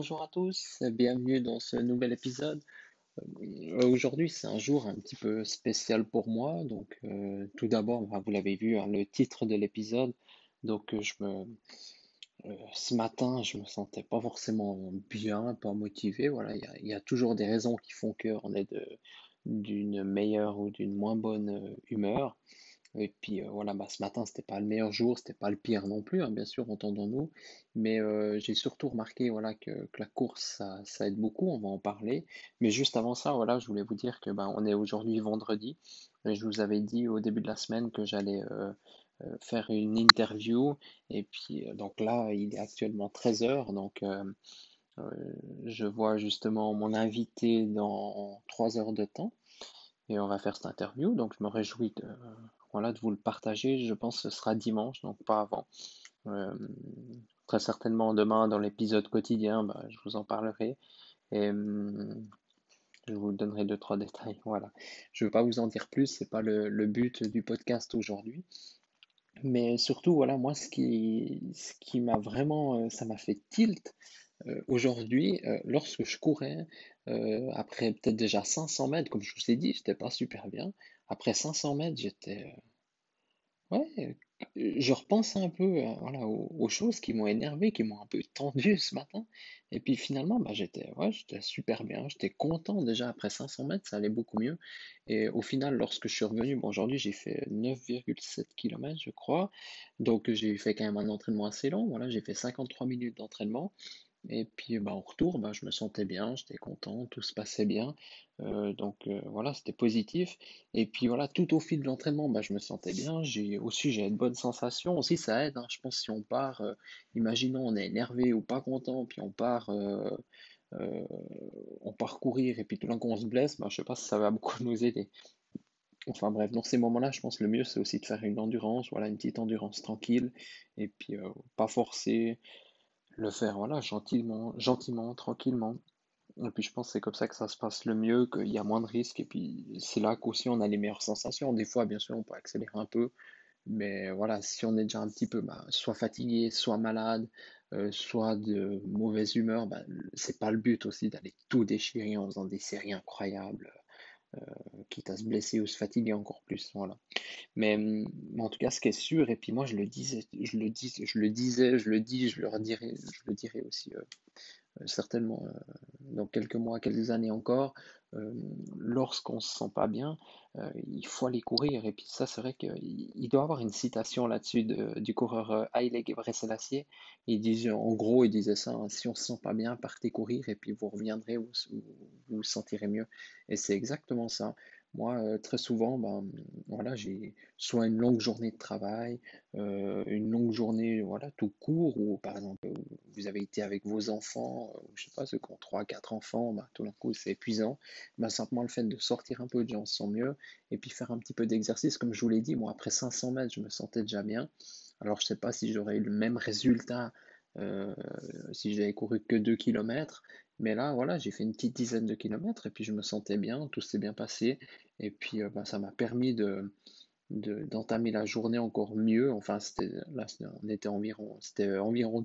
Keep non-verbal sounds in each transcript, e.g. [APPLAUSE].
Bonjour à tous, bienvenue dans ce nouvel épisode. Euh, aujourd'hui, c'est un jour un petit peu spécial pour moi. Donc, euh, tout d'abord, bah, vous l'avez vu, hein, le titre de l'épisode. Donc, euh, je me, ce matin, je me sentais pas forcément bien, pas motivé. Voilà, il y a, toujours des raisons qui font qu'on est d'une meilleure ou d'une moins bonne humeur. Et puis euh, voilà, bah, ce matin, c'était pas le meilleur jour, c'était pas le pire non plus, hein, bien sûr, entendons-nous. Mais euh, j'ai surtout remarqué voilà, que, la course, ça, aide beaucoup, on va en parler. Mais juste avant ça, voilà, je voulais vous dire que ben, on est aujourd'hui vendredi. Et je vous avais dit au début de la semaine que j'allais euh, faire une interview. Et puis donc là, il est actuellement 13h. Donc je vois justement mon invité dans 3 heures de temps. Et on va faire cette interview. Donc je me réjouis de voilà, de vous le partager. Je pense que ce sera dimanche, donc pas avant. Euh, très certainement demain dans l'épisode quotidien, bah, je vous en parlerai et hum, je vous donnerai deux trois [LAUGHS] détails. Voilà, je ne veux pas vous en dire plus, c'est pas le, but du podcast aujourd'hui. Mais surtout, voilà, moi, ce qui, ce qui m'a vraiment, euh, ça m'a fait tilt euh, aujourd'hui, lorsque je courais, après peut-être déjà 500 mètres, comme je vous ai dit, j'étais pas super bien. Après 500 mètres, j'étais. Euh, ouais, je repense un peu euh, voilà, aux, choses qui m'ont énervé, qui m'ont un peu tendu [LAUGHS] ce matin. Et puis finalement, bah, j'étais ouais, super bien. J'étais content déjà après 500 mètres, ça allait beaucoup mieux. Et au final, lorsque je suis revenu, aujourd'hui j'ai fait 9,7 km, je crois. Donc j'ai fait quand même un entraînement assez long. Voilà, j'ai fait 53 minutes d'entraînement. Et puis bah, au retour, bah, je me sentais bien, j'étais content, tout se passait bien. Euh, donc euh, voilà, c'était positif. Et puis voilà, tout au fil de l'entraînement, bah, je me sentais bien. J'ai aussi j'ai de bonnes sensations. Aussi, ça aide. Hein. Je pense si on part, euh, imaginons on est énervé ou pas content, puis on part, on part courir et puis tout d'un coup on se blesse, bah, je sais pas si ça va [LAUGHS] beaucoup nous aider. Enfin bref, dans ces moments-là, je pense que le mieux c'est aussi de faire une endurance, voilà, une petite endurance tranquille, et puis pas forcer le faire voilà, gentiment, gentiment, tranquillement. Et puis je pense que c'est comme ça que ça se passe le mieux, qu'il y a moins de risques. Et puis c'est là qu'aussi on a les meilleures sensations. Des fois, bien sûr, on peut accélérer un peu. Mais voilà, si on est déjà un petit peu bah, soit fatigué, soit malade, euh, soit de mauvaise humeur, bah, c'est pas le but aussi d'aller tout déchirer en faisant des séries incroyables. Euh, quitte à se blesser ou se fatiguer encore plus. Voilà. Mais, en tout cas, ce qui est sûr, et puis moi je le disais, je le dis, je le disais, je le dis, je le je le dirai aussi euh, euh, certainement euh, dans quelques mois, quelques années encore, lorsqu'on ne se sent pas bien, il faut aller courir. Et puis ça, c'est vrai qu'il doit avoir une citation là-dessus du coureur Haile Gebrselassie. Il disait, en gros, il disait ça, hein, si on ne se sent pas bien, partez courir et puis vous reviendrez, vous vous, vous sentirez mieux. Et c'est exactement ça. Moi, euh, très souvent, ben, voilà, j'ai soit une longue journée de travail, euh, une longue journée, voilà, tout court, ou par exemple, vous avez été avec vos enfants, euh, je sais pas, ceux qui ont 3, 4 enfants, ben, tout d'un coup, c'est épuisant. Ben, simplement le fait de sortir un peu, de gens se sent mieux, et puis faire un petit peu d'exercice, comme je vous l'ai dit, moi, après 500 mètres, je me sentais déjà bien. Alors, je sais pas si j'aurais eu le même résultat si j'avais couru que 2 km, mais là, voilà, j'ai fait une petite dizaine de kilomètres et puis je me sentais bien, tout s'est bien passé. Et puis euh, bah, ça m'a permis de, d'entamer la journée encore mieux. Enfin, c'était, là, on était environ, c'était environ,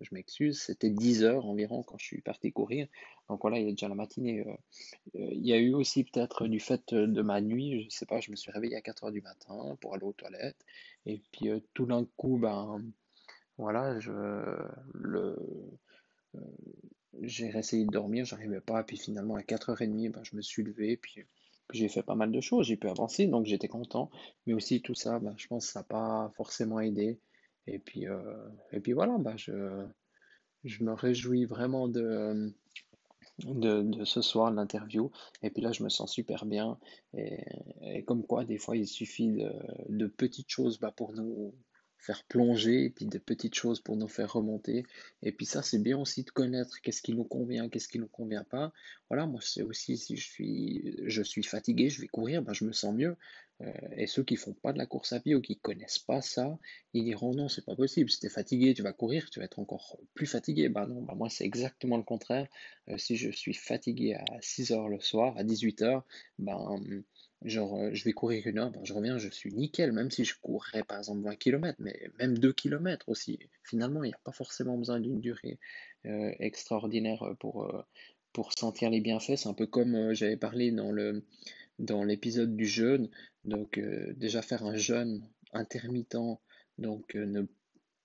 je m'excuse, c'était 10 heures environ quand je suis parti courir. Donc voilà, il y a déjà la matinée. Euh, euh, il y a eu aussi peut-être du fait de ma nuit, je sais pas, je me suis réveillé à 4 heures du matin pour aller aux toilettes. Et puis tout d'un coup, ben voilà, je, le, j'ai essayé de dormir, j'arrivais pas, puis finalement à 4h30, ben, je me suis levé, puis, j'ai fait pas mal de choses, j'ai pu avancer, donc j'étais content, mais aussi tout ça, ben, je pense que ça n'a pas forcément aidé, et puis, euh, et puis voilà, ben, je, je me réjouis vraiment de, de, ce soir, de l'interview, et puis là je me sens super bien, et, comme quoi des fois il suffit de, de petites choses bah, pour nous faire plonger, et puis des petites choses pour nous faire remonter. Et puis ça, c'est bien aussi de connaître qu'est-ce qui nous convient, qu'est-ce qui nous convient pas. Voilà, moi, c'est aussi si je suis, je suis fatigué, je vais courir, ben, je me sens mieux. Euh, et ceux qui font pas de la course à pied ou qui connaissent pas ça, ils diront non, c'est pas possible. Si tu es fatigué, tu vas courir, tu vas être encore plus fatigué. Ben non, ben moi c'est exactement le contraire. Euh, si je suis fatigué à 6 heures le soir, à 18 heures, ben genre euh, je vais courir une heure, ben, je reviens, je suis nickel, même si je courrais par exemple 20 km, mais même 2 km aussi. Finalement, il n'y a pas forcément besoin d'une durée extraordinaire pour, pour sentir les bienfaits. C'est un peu comme j'avais parlé dans le dans l'épisode du jeûne. Donc euh, déjà faire un jeûne intermittent, donc euh, ne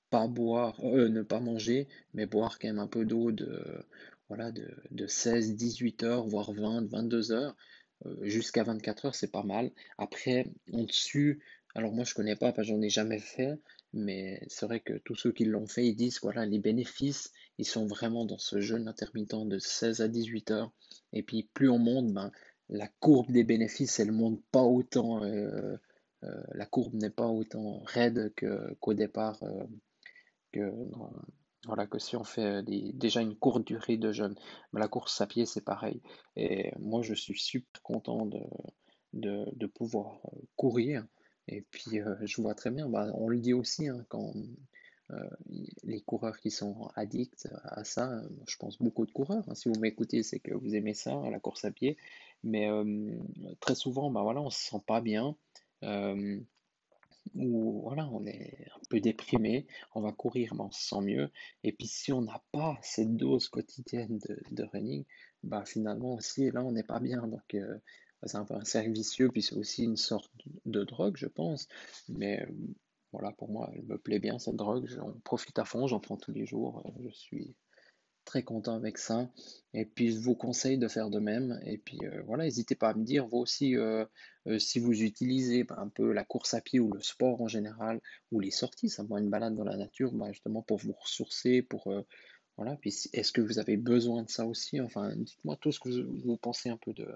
pas boire, euh, ne pas manger, mais boire quand même un peu d'eau de, voilà, de, de 16, 18 heures, voire 20, 22 heures, jusqu'à 24 heures, c'est pas mal. Après, en dessus, alors moi je connais pas, parce que j'en ai jamais fait, mais c'est vrai que tous ceux qui l'ont fait, ils disent voilà, les bénéfices, ils sont vraiment dans ce jeûne intermittent de 16 à 18 heures. Et puis plus on monte, ben, la courbe des bénéfices, elle monte pas autant, euh, euh, la courbe n'est pas autant raide qu'au départ, euh, voilà, que si on fait déjà une courte durée de jeûne. Mais la course à pied, c'est pareil. Et moi, je suis super content de, pouvoir courir. Et puis, je vois très bien, bah, on le dit aussi, hein, les coureurs qui sont addicts à ça, je pense beaucoup de coureurs. Hein. Si vous m'écoutez, c'est que vous aimez ça, la course à pied. Mais très souvent, bah voilà, on se sent pas bien. Ou voilà, on est un peu déprimé, on va courir, mais on se sent mieux. Et puis si on n'a pas cette dose quotidienne de, running, bah finalement aussi, là, on n'est pas bien. Donc c'est un peu un cercle vicieux, puis c'est aussi une sorte de drogue, je pense. Mais voilà, pour moi, elle me plaît bien cette drogue, j'en profite à fond, j'en prends tous les jours, je suis très content avec ça. Et puis, je vous conseille de faire de même. Et puis, euh, voilà, n'hésitez pas à me dire, vous aussi, euh, euh, si vous utilisez bah, un peu la course à pied ou le sport en général, ou les sorties, simplement une balade dans la nature, bah, justement pour vous ressourcer, pour... voilà, puis est-ce que vous avez besoin de ça aussi? Enfin, dites-moi tout ce que vous, vous pensez un peu de,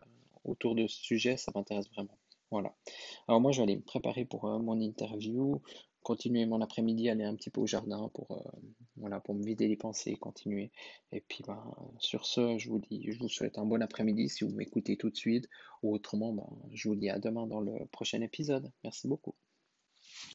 autour de ce sujet, ça m'intéresse vraiment. Voilà. Alors moi, je vais aller me préparer pour mon interview continuer mon après-midi, aller un petit peu au jardin pour, voilà, pour me vider les pensées, continuer. Et puis ben, sur ce, je vous dis, je vous souhaite un bon après-midi si vous m'écoutez tout de suite, ou autrement, ben, je vous dis à demain dans le prochain épisode. Merci beaucoup.